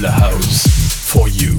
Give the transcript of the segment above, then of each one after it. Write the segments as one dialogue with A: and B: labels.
A: la house. For you.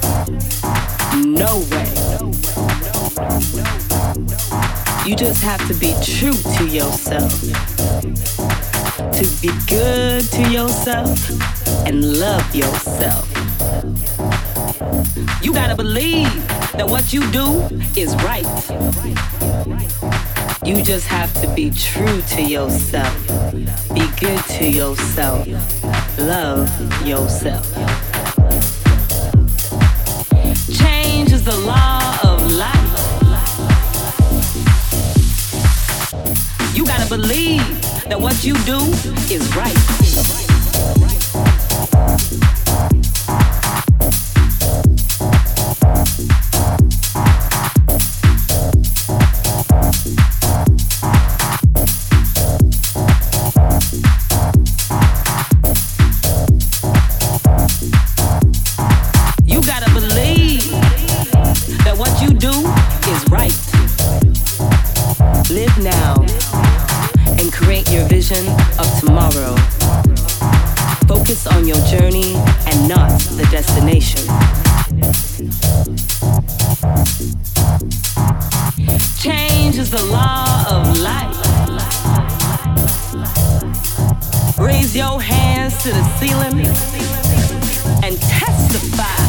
B: No way. You just have to be true to yourself. To be good to yourself and love yourself. You gotta believe that what you do is right. You just have to be true to yourself. Be good to yourself. Love yourself. Believe that what you do is right. raise your hands to the ceiling and testify.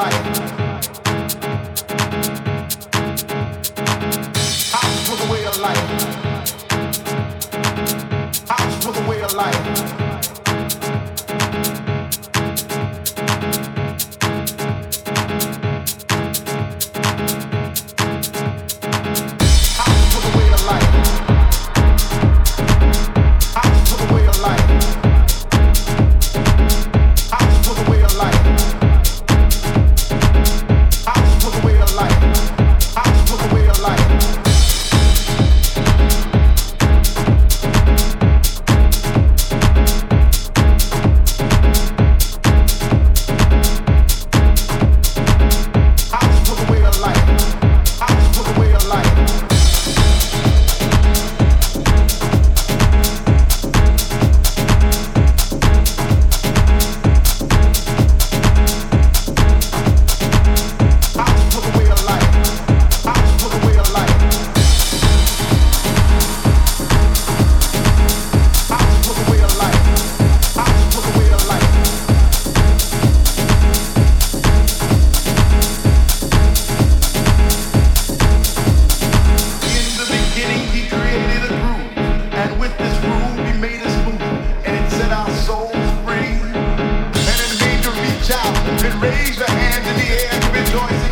C: life. Good in your soul.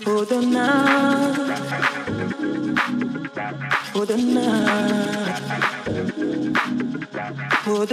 D: for the night, for the night, for